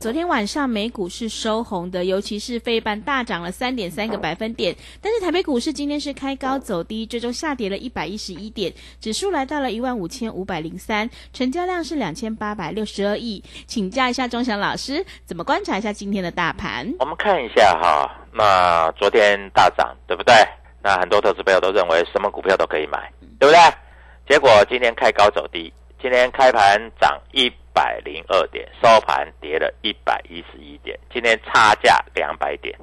昨天晚上美股是收红的，尤其是费半大涨了三点三个百分点，但是台北股市今天是开高走低，最终下跌了一百一十一点，指数来到了一万五千五百零三，成交量是两千八百六十二亿。请教一下钟祥老师，怎么观察一下今天的大盘？我们看一下哈，那昨天大涨，对不对？那很多投资朋友都认为什么股票都可以买，对不对？结果今天开高走低，今天开盘涨一百零二点，收盘跌了一百一十一点，今天差价两百点。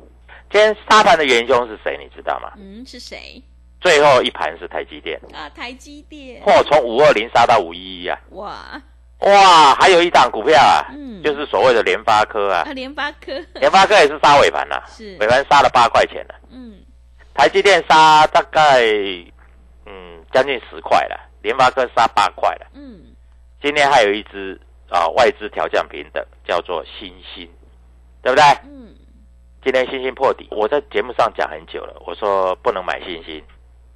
今天沙盘的元凶是谁？你知道吗？嗯，是谁？最后一盘是台积电，啊，台积电。嚯，从五二零杀到五一一啊！哇，哇，还有一档股票啊，嗯就是所谓的联发科啊啊，，联发科。联发科也是杀尾盘呐、是尾盘杀了八块钱了。嗯，台积电杀大概嗯将近十块了，联发科杀八块了。嗯，今天还有一只啊外资调降平等，叫做新兴，对不对？嗯，今天新兴破底，我在节目上讲很久了，我说不能买新兴，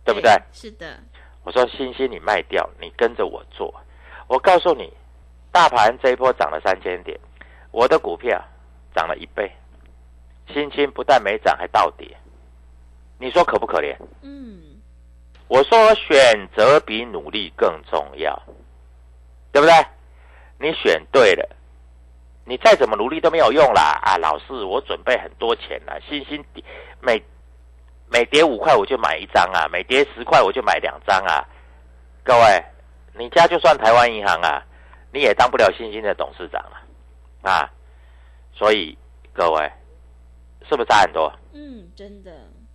对不对？是的，我说新兴你卖掉，你跟着我做。我告诉你，大盘这一波涨了三千点，我的股票涨了一倍，新兴不但没涨，还倒跌。你说可不可怜？嗯，我说选择比努力更重要，对不对？你选对了，你再怎么努力都没有用啦！啊，老师，我准备很多钱了，星星跌每每跌五块我就买一张啊，每跌十块我就买两张啊。各位，你家就算台湾银行啊，你也当不了星星的董事长啊！啊，所以各位，是不是差很多？嗯，真的，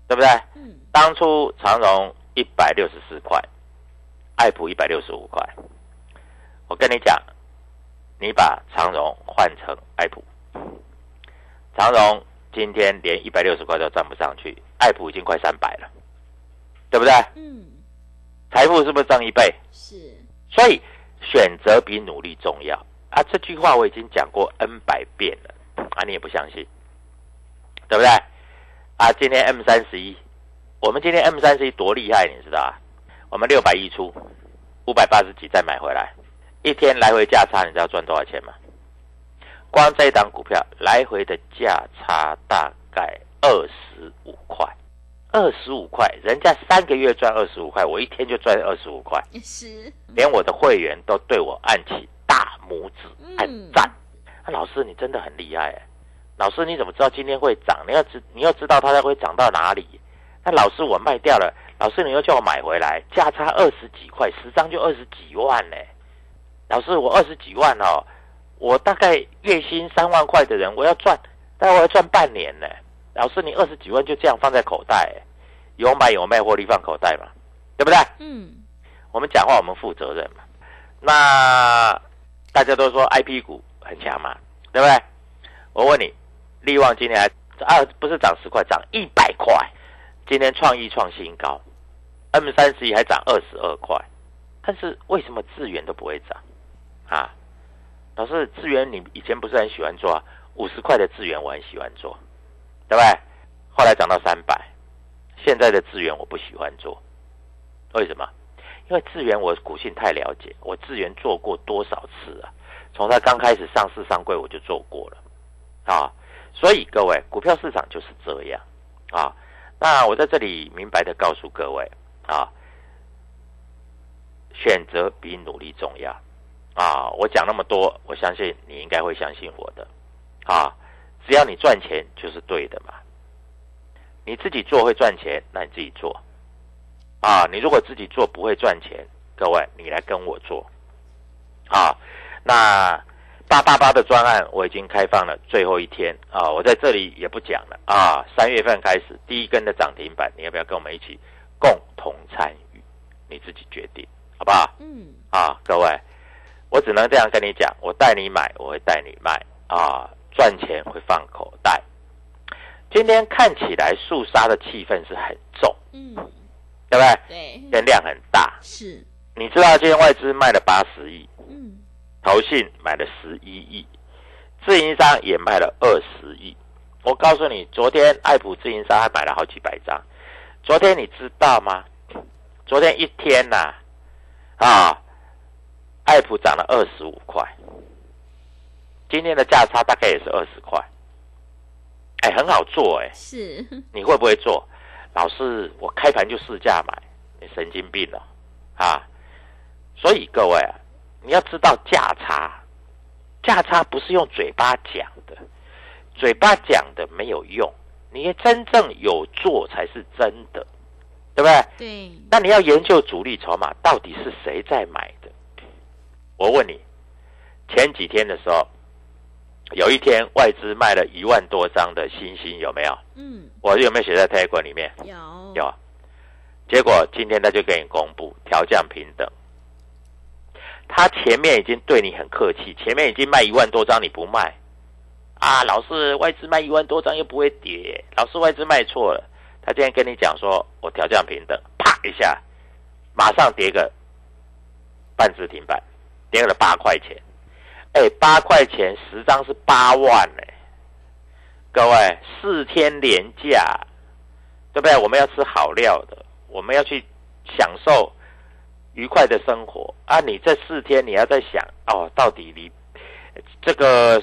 对不对？嗯，当初长荣一百六十四块，爱普一百六十五块。我跟你讲，你把长荣换成爱普，长荣今天连一百六十块都赚不上去，爱普已经快三百了，对不对？嗯，财富是不是增一倍？是，所以选择比努力重要啊！这句话我已经讲过 N 百遍了啊，你也不相信，对不对？啊，今天 M 三十一，我们今天 M 三 C 多厉害，你知道啊？我们六百一出，五百八十几再买回来，一天来回价差，你知道赚多少钱吗？光这一档股票来回的价差大概二十五块，二十五块，人家三个月赚二十五块，我一天就赚二十五块。是，连我的会员都对我按起大拇指，按嗯赞。啊，老师你真的很厉害哎！老师你怎么知道今天会涨？你要知你要知道它会涨到哪里。那老师我卖掉了，老师你又叫我买回来，价差二十几块，十张就二十几万呢。老师我二十几万哦，我大概月薪三万块的人，我要赚，但我要赚半年呢。老师，你二十几万就这样放在口袋，有买有卖，获利放口袋嘛，对不对？嗯，我们讲话我们负责任嘛。那大家都说 I P 股很强嘛，对不对？我问你，利旺今天还二不是涨十块，涨一百块，今天创意创新高，M 三十一还涨二十二块，但是为什么智源都不会涨啊？老师，智源你以前不是很喜欢做啊？五十块的智源我很喜欢做，对不对？后来涨到三百，现在的智源我不喜欢做，为什么？因为智源我股性太了解，我智源做过多少次啊？从它刚开始上市上柜我就做过了啊，所以各位股票市场就是这样啊。那我在这里明白的告诉各位啊，选择比努力重要。啊，我讲那么多，我相信你应该会相信我的，啊，只要你赚钱就是对的嘛。你自己做会赚钱，那你自己做，啊，你如果自己做不会赚钱，各位你来跟我做，啊，那八八八的专案我已经开放了最后一天啊，我在这里也不讲了啊，三月份开始第一根的涨停板，你要不要跟我们一起共同参与？你自己决定，好不好？嗯，啊，各位。我只能这样跟你讲，我带你买，我会带你卖啊，赚钱会放口袋。今天看起来肃杀的气氛是很重，嗯，对不对？对，跟量很大。是，你知道今天外资卖了八十亿，嗯，投信买了十一亿，自营商也卖了二十亿。我告诉你，昨天爱普自营商还买了好几百张。昨天你知道吗？昨天一天呐，啊。爱普涨了二十五块，今天的价差大概也是二十块，哎，很好做哎，是，你会不会做？老师，我开盘就试价买，你神经病了啊！所以各位啊，你要知道价差，价差不是用嘴巴讲的，嘴巴讲的没有用，你真正有做才是真的，对不对？对，那你要研究主力筹码到底是谁在买的。我问你，前几天的时候，有一天外资卖了一万多张的星星，有没有？嗯，我有没有写在泰国里面？有，有。结果今天他就给你公布调降平等，他前面已经对你很客气，前面已经卖一万多张你不卖啊？老是，外资卖一万多张又不会跌，老是外资卖错了。他今天跟你讲说，我调降平等，啪一下，马上跌个半只停板。跌了八块钱，哎，八块钱十张是八万呢。各位，四天连假，对不对？我们要吃好料的，我们要去享受愉快的生活啊！你这四天你要在想哦，到底你这个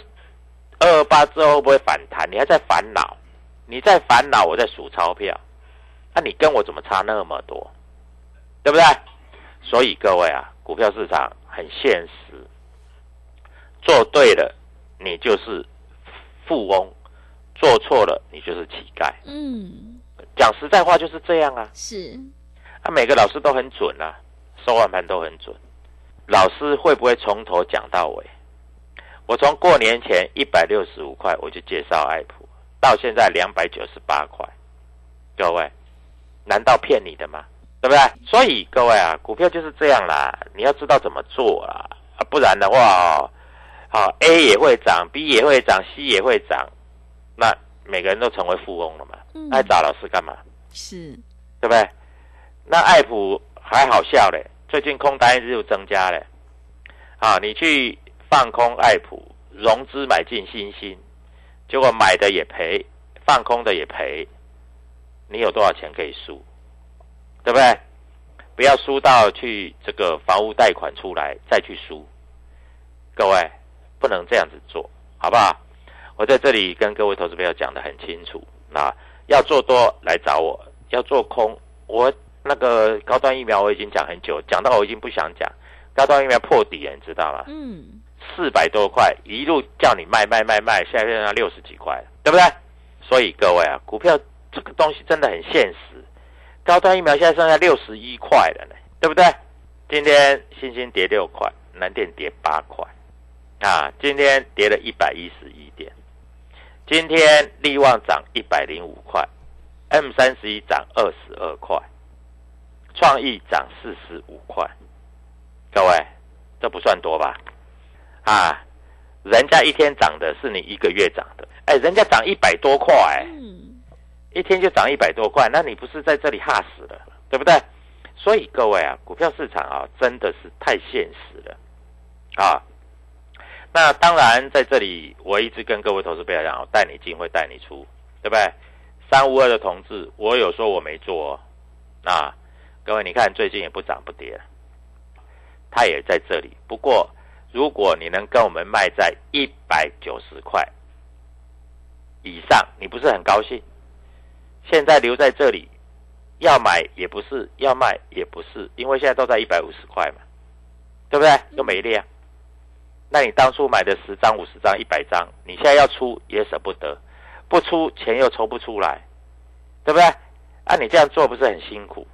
二二八之后会不会反弹？你还在烦恼，你在烦恼，我在数钞票，那你跟我怎么差那么多？对不对？所以各位啊，股票市场。很现实，做对了，你就是富翁；做错了，你就是乞丐。嗯，讲实在话就是这样啊。是，啊，每个老师都很准啊，收完盘都很准。老师会不会从头讲到尾？我从过年前一百六十五块我就介绍爱普，到现在两百九十八块，各位，难道骗你的吗？对不对？所以各位啊，股票就是这样啦，你要知道怎么做啦，啊，不然的话哦，好 A 也会涨，B 也会涨，C 也会涨，那每个人都成为富翁了嘛？爱找老师干嘛？是，对不对？那爱普还好笑嘞，最近空单又增加嘞，啊，你去放空爱普，融资买进新兴，结果买的也赔，放空的也赔，你有多少钱可以输？对不对？不要输到去这个房屋贷款出来再去输，各位不能这样子做，好不好？我在这里跟各位投资朋友讲的很清楚，那要做多来找我，要做空，我那个高端疫苗我已经讲很久，讲到我已经不想讲，高端疫苗破底了，你知道吗？嗯，四百多块一路叫你卖卖卖卖，现在变成六十几块了，对不对？所以各位啊，股票这个东西真的很现实。高端疫苗现在剩下六十一块了呢，对不对？今天星星跌六块，南电跌八块，啊，今天跌了一百一十一点。今天力旺涨一百零五块，M 三十一涨二十二块，创意涨四十五块。各位，这不算多吧？啊，人家一天涨的是你一个月涨的，哎，人家涨一百多块，一天就涨一百多块，那你不是在这里吓死了，对不对？所以各位啊，股票市场啊，真的是太现实了啊。那当然，在这里我一直跟各位投资朋友讲，带你进会带你出，对不对？三五二的同志，我有说我没做、哦，啊，各位你看最近也不涨不跌，它也在这里。不过如果你能跟我们卖在一百九十块以上，你不是很高兴？现在留在这里，要买也不是，要卖也不是，因为现在都在一百五十块嘛，对不对？又没量。那你当初买的十张、五十张、一百张，你现在要出也舍不得，不出钱又抽不出来，对不对？啊，你这样做不是很辛苦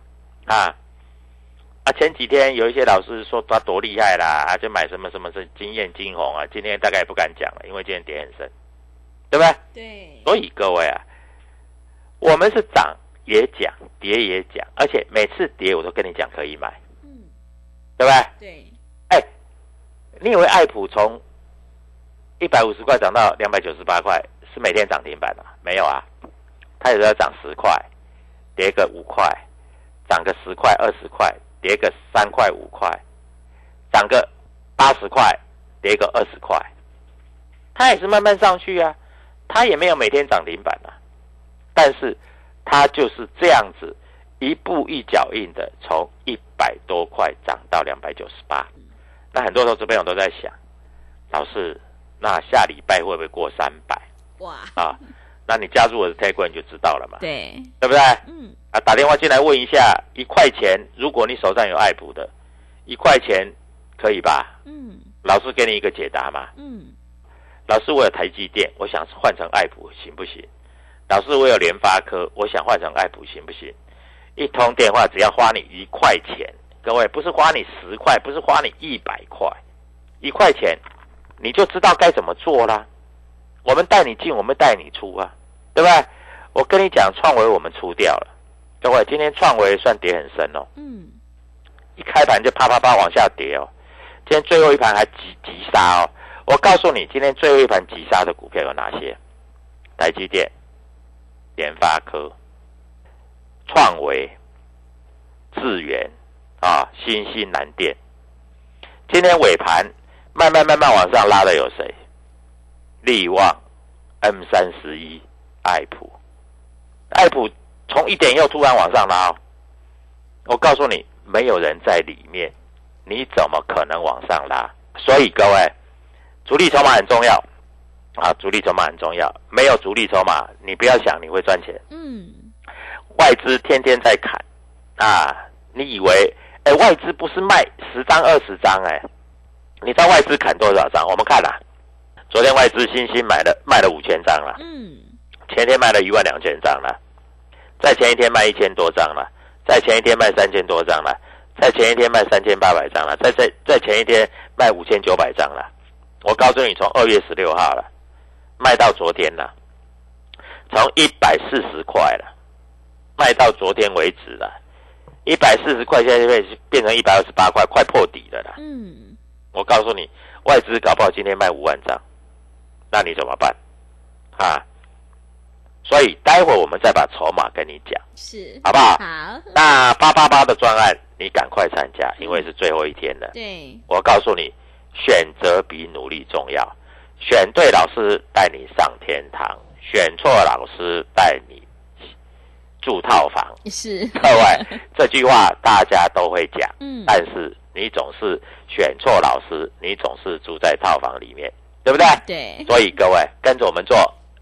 啊？啊，前几天有一些老师说他多厉害啦，啊，就买什么什么是经验金红啊，今天大概也不敢讲了，因为今天跌很深，对不对？对，所以各位啊，我们是涨也讲，跌也讲，而且每次跌我都跟你讲可以买，嗯，对不对？对，哎，你以为爱普从一百五十块涨到两百九十八块是每天涨停板啊？没有啊，它有时候涨十块，跌个五块，涨个十块、二十块，跌个三块、五块，涨个八十块，跌个二十块，它也是慢慢上去啊，它也没有每天涨停板啊，但是它就是这样子一步一脚印的从一百多块涨到两百九十八。那很多投资朋友都在想，老师，那下礼拜会不会过三百哇，啊？那你加入我的 Telegram 你就知道了嘛，对，对不对？嗯，啊，打电话进来问一下，一块钱，如果你手上有爱普的，一块钱可以吧？嗯，老师给你一个解答嘛。嗯，老师，我有台积电，我想换成爱普行不行？老师，我有联发科，我想换成爱普行不行？一通电话只要花你一块钱，各位不是花你十块，不是花你一百块，一块钱你就知道该怎么做啦。我们带你进，我们带你出啊，对不对？我跟你讲，创维我们出掉了，各位，今天创维算跌很深哦，嗯，一开盘就啪啪啪往下跌哦，今天最后一盘还急急杀哦。我告诉你，今天最后一盘急杀的股票有哪些？台积电、联发科、创维、智源啊、新兴南电。今天尾盘慢慢慢慢往上拉的有谁？力旺、M 三十一、爱普。艾普从一点又突然往上拉、哦，我告诉你，没有人在里面，你怎么可能往上拉？所以各位，主力筹码很重要啊，主力筹码很重要。没有主力筹码，你不要想你会赚钱。嗯，外资天天在砍啊，你以为哎外资不是卖十张二十张哎？你知道外资砍多少张？我们看啦、昨天外资新兴买了卖了五千张了，嗯，前天卖了一万两千张了，在前一天卖一千多张了，在前一天卖三千多张了，在前一天卖三千八百张了，在在在前一天卖五千九百张了。我告诉你，从二月十六号了，卖到昨天了，从一百四十块了，卖到昨天为止了，一百四十块现在变变成一百二十八块，快破底了啦。嗯，我告诉你，外资搞不好今天卖五万张，那你怎么办？啊？所以待会儿我们再把筹码跟你讲，是，好不好？好，那八八八的专案，你赶快参加，因为是最后一天了。对，我告诉你，选择比努力重要，选对老师带你上天堂，选错老师带你住套房。是，各位，这句话大家都会讲，嗯，但是你总是选错老师，你总是住在套房里面，对不对？对，所以各位跟着我们做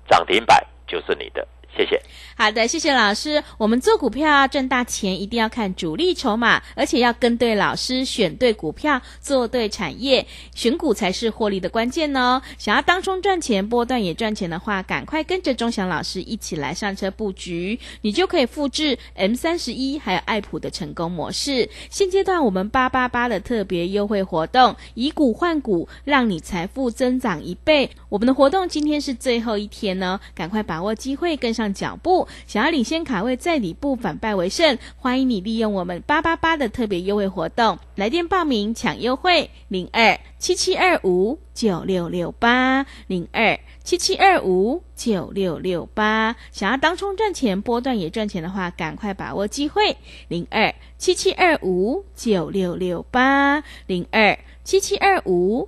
涨停板就是你的，谢谢。好的，谢谢老师。我们做股票要赚大钱，一定要看主力筹码，而且要跟对老师，选对股票，做对产业，选股才是获利的关键哦。想要当中赚钱，波段也赚钱的话，赶快跟着钟祥老师一起来上车布局，你就可以复制 M 三十一还有爱普的成功模式。现阶段我们八八八的特别优惠活动，以股换股，让你财富增长一倍。我们的活动今天是最后一天呢，赶快把握机会，跟上脚步。想要领先卡位，在底部反败为胜，欢迎你利用我们八八八的特别优惠活动，来电报名抢优惠零二七七二五九六六八零二七七二五九六六八。想要当冲赚钱，波段也赚钱的话，赶快把握机会零二七七二五九六六八零二七七二五。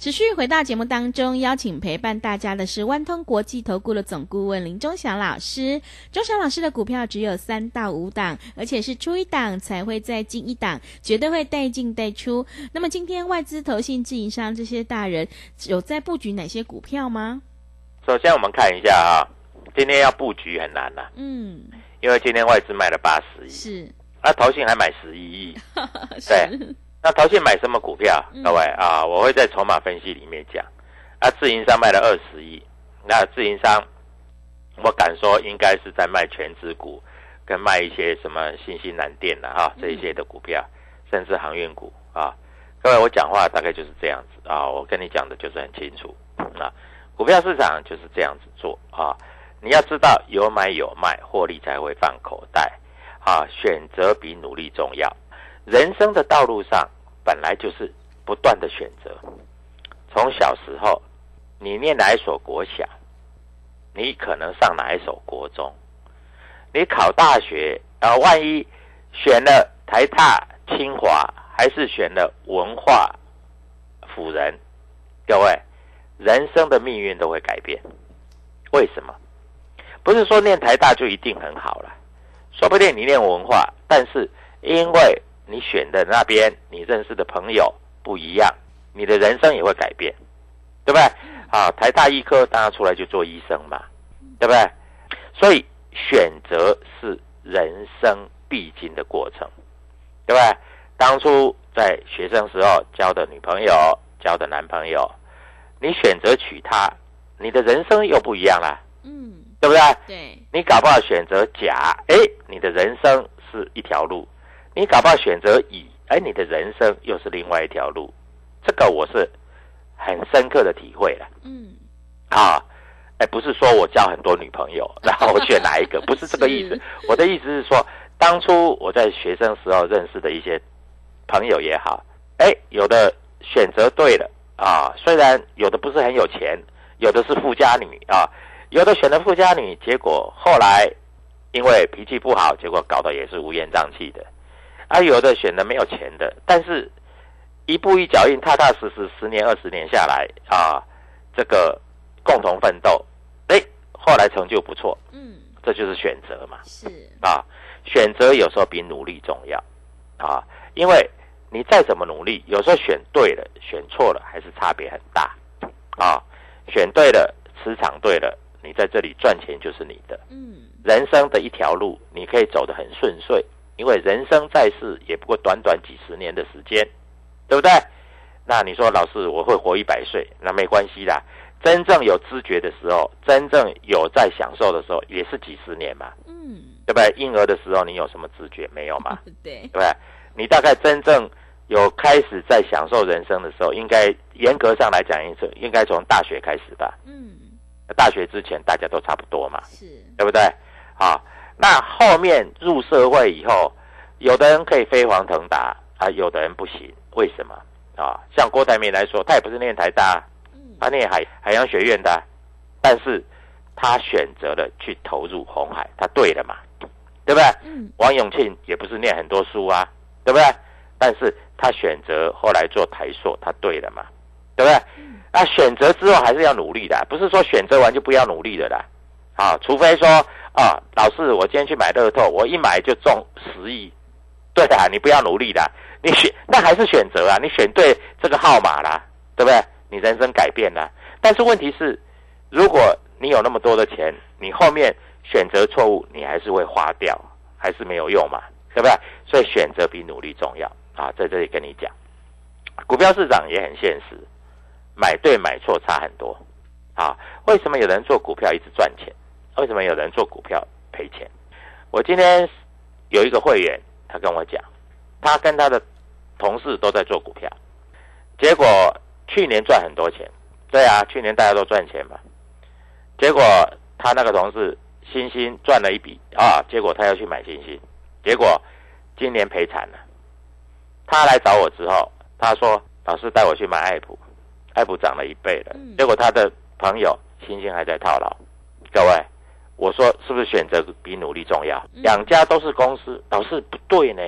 持续回到节目当中，邀请陪伴大家的是万通国际投顾的总顾问林忠祥老师。忠祥老师的股票只有三到五档，而且是出一档才会再进一档，绝对会带进带出。那么今天外资、投信、自营商这些大人有在布局哪些股票吗？首先我们看一下啊，今天要布局很难呐、嗯，因为今天外资卖了八十亿，是，啊，投信还买十一亿。是，那投信买什么股票？嗯各位啊，我会在筹码分析里面讲。啊，自营商卖了二十亿，那自营商，我敢说应该是在卖全指股，跟卖一些什么新兴南电的哈这一些的股票，甚至航运股啊。各位，我讲话大概就是这样子啊，我跟你讲的就是很清楚啊。股票市场就是这样子做啊，你要知道有买有卖，获利才会放口袋啊。选择比努力重要。人生的道路上本来就是不断的选择。从小时候，你念哪一所国小，你可能上哪一所国中。你考大学啊、呃万一选了台大、清华，还是选了文化辅仁，各位，人生的命运都会改变。为什么？不是说念台大就一定很好了，说不定你念文化，但是因为你选的那边，你认识的朋友不一样，你的人生也会改变，对不对？啊，台大医科当然出来就做医生嘛，对不对？所以选择是人生必经的过程，对不对？当初在学生时候交的女朋友、交的男朋友，你选择娶她，你的人生又不一样了，嗯，对不对？对，你搞不好选择甲，哎，你的人生是一条路；你搞不好选择乙，哎，你的人生又是另外一条路。这个我是很深刻的体会了嗯，啊！哎，不是说我交很多女朋友，然后我选哪一个，不是这个意思。我的意思是说，当初我在学生时候认识的一些朋友也好，哎，有的选择对了啊，虽然有的不是很有钱，有的是富家女啊，有的选了富家女，结果后来因为脾气不好，结果搞得也是乌烟瘴气的，啊，有的选的没有钱的，但是一步一脚印，踏踏实实，十年二十年下来啊，这个共同奋斗，哎，后来成就不错嗯，这就是选择嘛。是啊，选择有时候比努力重要啊，因为你再怎么努力，有时候选对了、选错了还是差别很大啊。选对了，磁场对了，你在这里赚钱就是你的。嗯人生的一条路，你可以走得很顺遂，因为人生在世也不过短短几十年的时间，对不对？那你说老师我会活一百岁，那没关系啦。真正有知觉的时候，真正有在享受的时候，也是几十年嘛，嗯，对不对？婴儿的时候你有什么知觉没有嘛？对对不对？你大概真正有开始在享受人生的时候，应该严格上来讲，应是应该从大学开始吧。嗯大学之前大家都差不多嘛，是对不对？啊，那后面入社会以后，有的人可以飞黄腾达啊，有的人不行，为什么啊？像郭台铭来说，他也不是念台大，嗯他念海海洋学院的，但是他选择了去投入红海，他对了嘛，对不对？嗯王永庆也不是念很多书啊，对不对？但是他选择后来做台塑，他对了嘛，对不对？那选择之后还是要努力的，不是说选择完就不要努力的啦。啊，除非说啊，老师，我今天去买乐透，我一买就中十亿，对的，你不要努力的，你选那还是选择啊，你选对这个号码啦，对不对？你人生改变了。但是问题是，如果你有那么多的钱，你后面选择错误，你还是会花掉，还是没有用嘛，对不对？所以选择比努力重要啊，在这里跟你讲，股票市场也很现实，买对买错差很多啊。为什么有人做股票一直赚钱？为什么有人做股票赔钱？我今天有一个会员，他跟我讲，他跟他的同事都在做股票，结果去年赚很多钱。对啊，去年大家都赚钱嘛。结果他那个同事星星赚了一笔啊，结果他要去买星星，结果今年赔惨了。他来找我之后，他说：“老师带我去买爱普，爱普涨了一倍了。嗯结果他的朋友星星还在套牢。各位，我说是不是选择比努力重要？嗯两家都是公司，老师不对呢。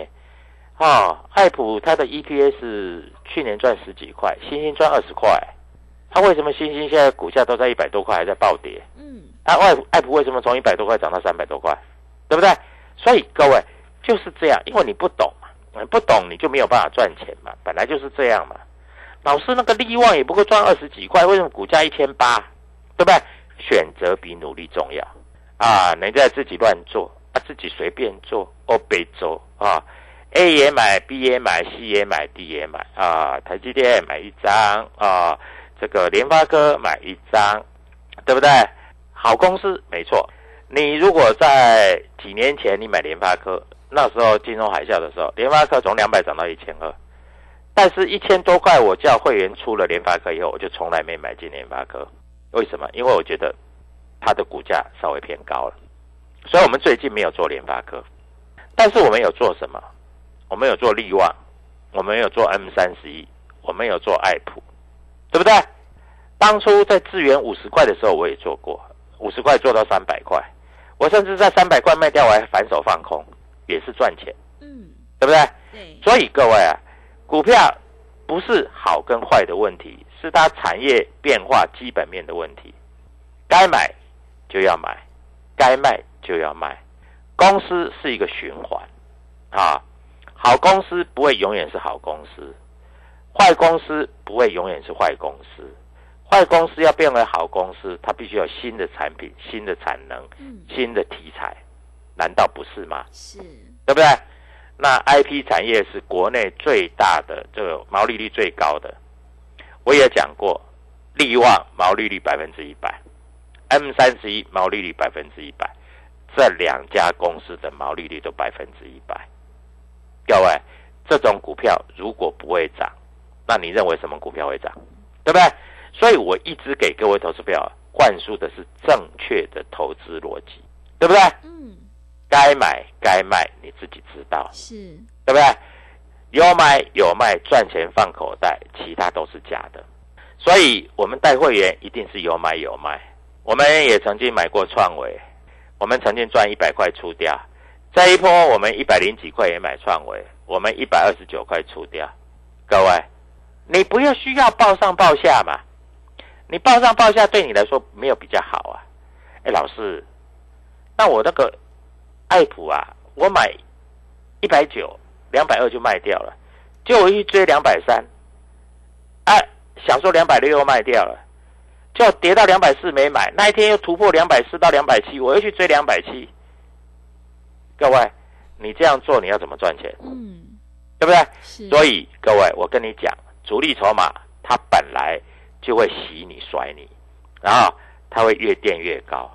啊，爱普它的 EPS 去年赚十几块，星星赚二十块。它为什么星星现在股价都在一百多块，还在暴跌？嗯啊，爱普爱普为什么从一百多块涨到三百多块，对不对？所以各位就是这样，因为你不懂嘛，你不懂你就没有办法赚钱嘛，本来就是这样嘛。老师那个利旺也不过赚二十几块，为什么股价一千八？对不对？选择比努力重要啊！人家自己乱做啊，自己随便做哦，别做啊！A 也买，B 也买，C 也买，D 也买啊！台积电买一张啊，这个联发科买一张，对不对？好公司没错。你如果在几年前你买联发科，那时候金融海啸的时候，联发科从两百涨到一千二，但是一千多块我叫会员出了联发科以后，我就从来没买进联发科。为什么？因为我觉得它的股价稍微偏高了，所以我们最近没有做联发科，但是我们有做什么？我们有做力旺，我们有做 M 三十一，我们有做爱普，对不对？当初在资源五十块的时候，我也做过，五十块做到三百块，我甚至在三百块卖掉，我还反手放空，也是赚钱，嗯对不对？对所以各位啊，股票不是好跟坏的问题，是它产业变化基本面的问题。该买就要买，该卖就要卖。公司是一个循环啊，好公司不会永远是好公司，坏公司不会永远是坏公司。坏公司要变为好公司，它必须有新的产品、新的产能、嗯新的题材，难道不是吗？是对不对？那 IP 产业是国内最大的，这个毛利率最高的。我也讲过，力旺毛利率百分之一百，M 三十一毛利率百分之一百，这两家公司的毛利率都百分之一百。各位，这种股票如果不会涨，那你认为什么股票会涨？对不对？所以我一直给各位投资票灌输的是正确的投资逻辑，对不对？嗯该买该卖你自己知道，是对不对？有买有卖，赚钱放口袋，其他都是假的。所以我们带会员一定是有买有卖。我们也曾经买过创维，我们曾经赚一百块出掉。这一波我们一百零几块也买创维，我们一百二十九块出掉。各位，你不要需要报上报下嘛？你报上报下对你来说没有比较好啊？哎，老师，那我那个爱普啊，我买一百九，两百二就卖掉了，就我一追两百三，哎，想说两百六又卖掉了，就跌到两百四没买，那一天又突破两百四到两百七，我又去追两百七。各位，你这样做你要怎么赚钱？嗯，对不对？是，所以各位，我跟你讲，主力筹码它本来就会洗你、甩你，然后它会越垫越高，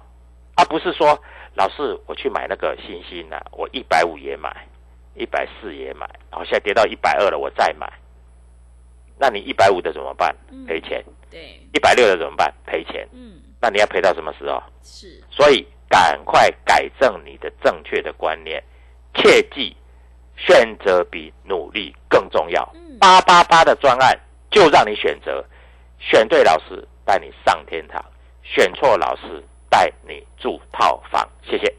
而、不是说老师我去买那个星星啊，我一百五也买，一百四也买，然后现在跌到一百二了，我再买，那你一百五的怎么办嗯？赔钱。对，一百六的怎么办？赔钱。嗯，那你要赔到什么时候？是，所以赶快改正你的正确的观念，切记选择比努力更重要嗯。八八八的专案就让你选择，选对老师带你上天堂，选错老师带你住套房。谢谢。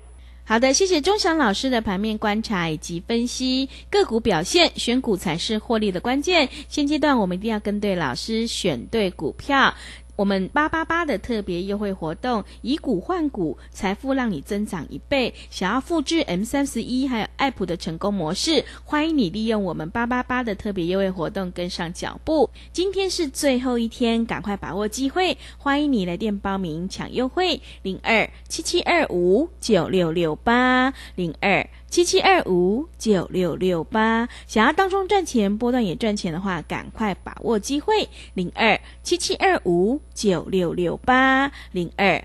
好的，谢谢钟祥老师的盘面观察以及分析个股表现，选股才是获利的关键。现阶段我们一定要跟对老师，选对股票。我们八八八的特别优惠活动，以股换股，财富让你增长一倍。想要复制 M 三十一还有爱普的成功模式，欢迎你利用我们八八八的特别优惠活动跟上脚步。今天是最后一天，赶快把握机会，欢迎你来电报名抢优惠，零二七七二五九六六八零二。七七二五九六六八，想要当中赚钱，波段也赚钱的话，赶快把握机会，零二七七二五九六六八零二。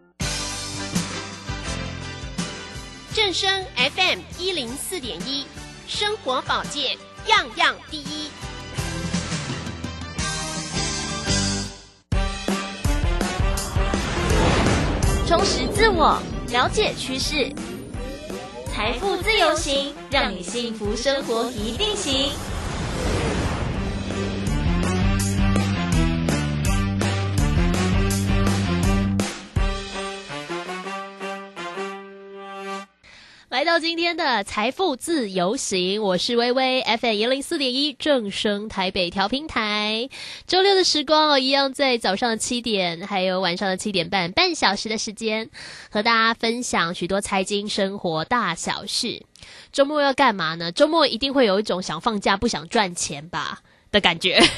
正声 FM 一零四点一，生活保健样样第一。充实自我，了解趋势，财富自由行，让你幸福生活一定行。来到今天的财富自由行，我是微微 FM 一零四点一正声台北调频台。周六的时光哦，一样在早上的七点，还有晚上的七点半，半小时的时间，和大家分享许多财经生活大小事。周末要干嘛呢？周末一定会有一种想放假不想赚钱吧的感觉。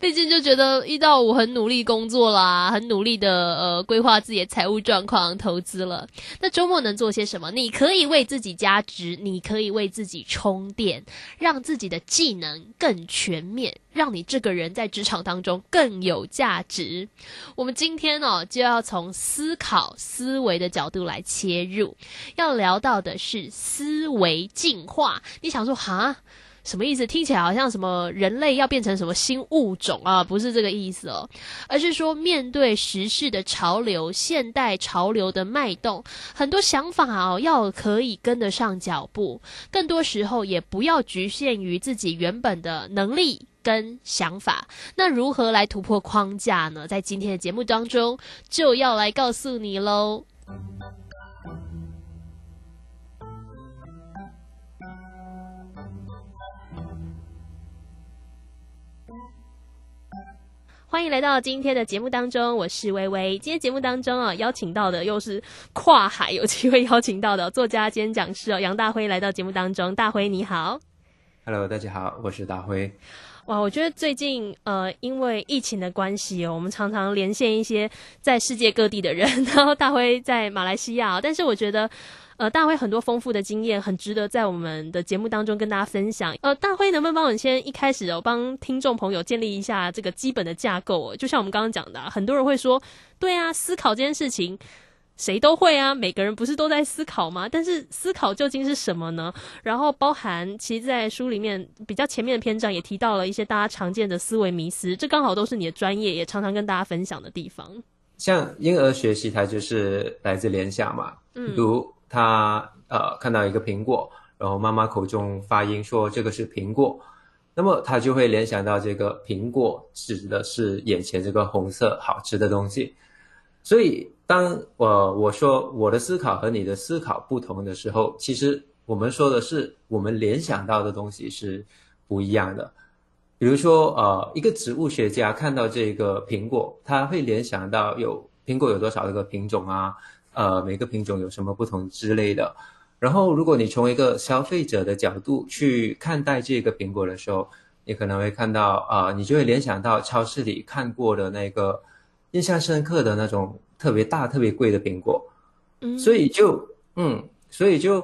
毕竟就觉得一到五很努力工作啦，很努力的呃规划自己的财务状况、投资了。那周末能做些什么？你可以为自己加值，你可以为自己充电，让自己的技能更全面，让你这个人在职场当中更有价值。我们今天哦就要从思考思维的角度来切入，要聊到的是思维进化。你想说哈？什么意思？听起来好像什么人类要变成什么新物种啊？不是这个意思哦，而是说面对时事的潮流、现代潮流的脉动，很多想法哦要可以跟得上脚步，更多时候也不要局限于自己原本的能力跟想法。那如何来突破框架呢？在今天的节目当中就要来告诉你喽。欢迎来到今天的节目当中，我是微微。今天节目当中啊，邀请到的又是跨海有机会邀请到的作家兼讲师哦，杨大辉来到节目当中。大辉你好，Hello，大家好，我是大辉。哇，我觉得最近呃，因为疫情的关系哦，我们常常连线一些在世界各地的人，然后大辉在马来西亚，但是我觉得。呃，大辉很多丰富的经验，很值得在我们的节目当中跟大家分享。呃，大辉能不能帮我先一开始哦，帮听众朋友建立一下这个基本的架构？就像我们刚刚讲的，很多人会说，对啊，思考这件事情谁都会啊，每个人不是都在思考吗？但是思考究竟是什么呢？然后包含其实，在书里面比较前面的篇章也提到了一些大家常见的思维迷思，这刚好都是你的专业，也常常跟大家分享的地方。像婴儿学习，它就是来自联想嘛，嗯，如。他呃看到一个苹果，然后妈妈口中发音说这个是苹果，那么他就会联想到这个苹果指的是眼前这个红色好吃的东西。所以当我我说我的思考和你的思考不同的时候，其实我们说的是我们联想到的东西是不一样的。比如说呃一个植物学家看到这个苹果，他会联想到有苹果有多少这个品种啊？呃，每个品种有什么不同之类的。然后，如果你从一个消费者的角度去看待这个苹果的时候，你可能会看到啊，你就会联想到超市里看过的那个印象深刻的那种特别大、特别贵的苹果。嗯，所以就嗯，所以就。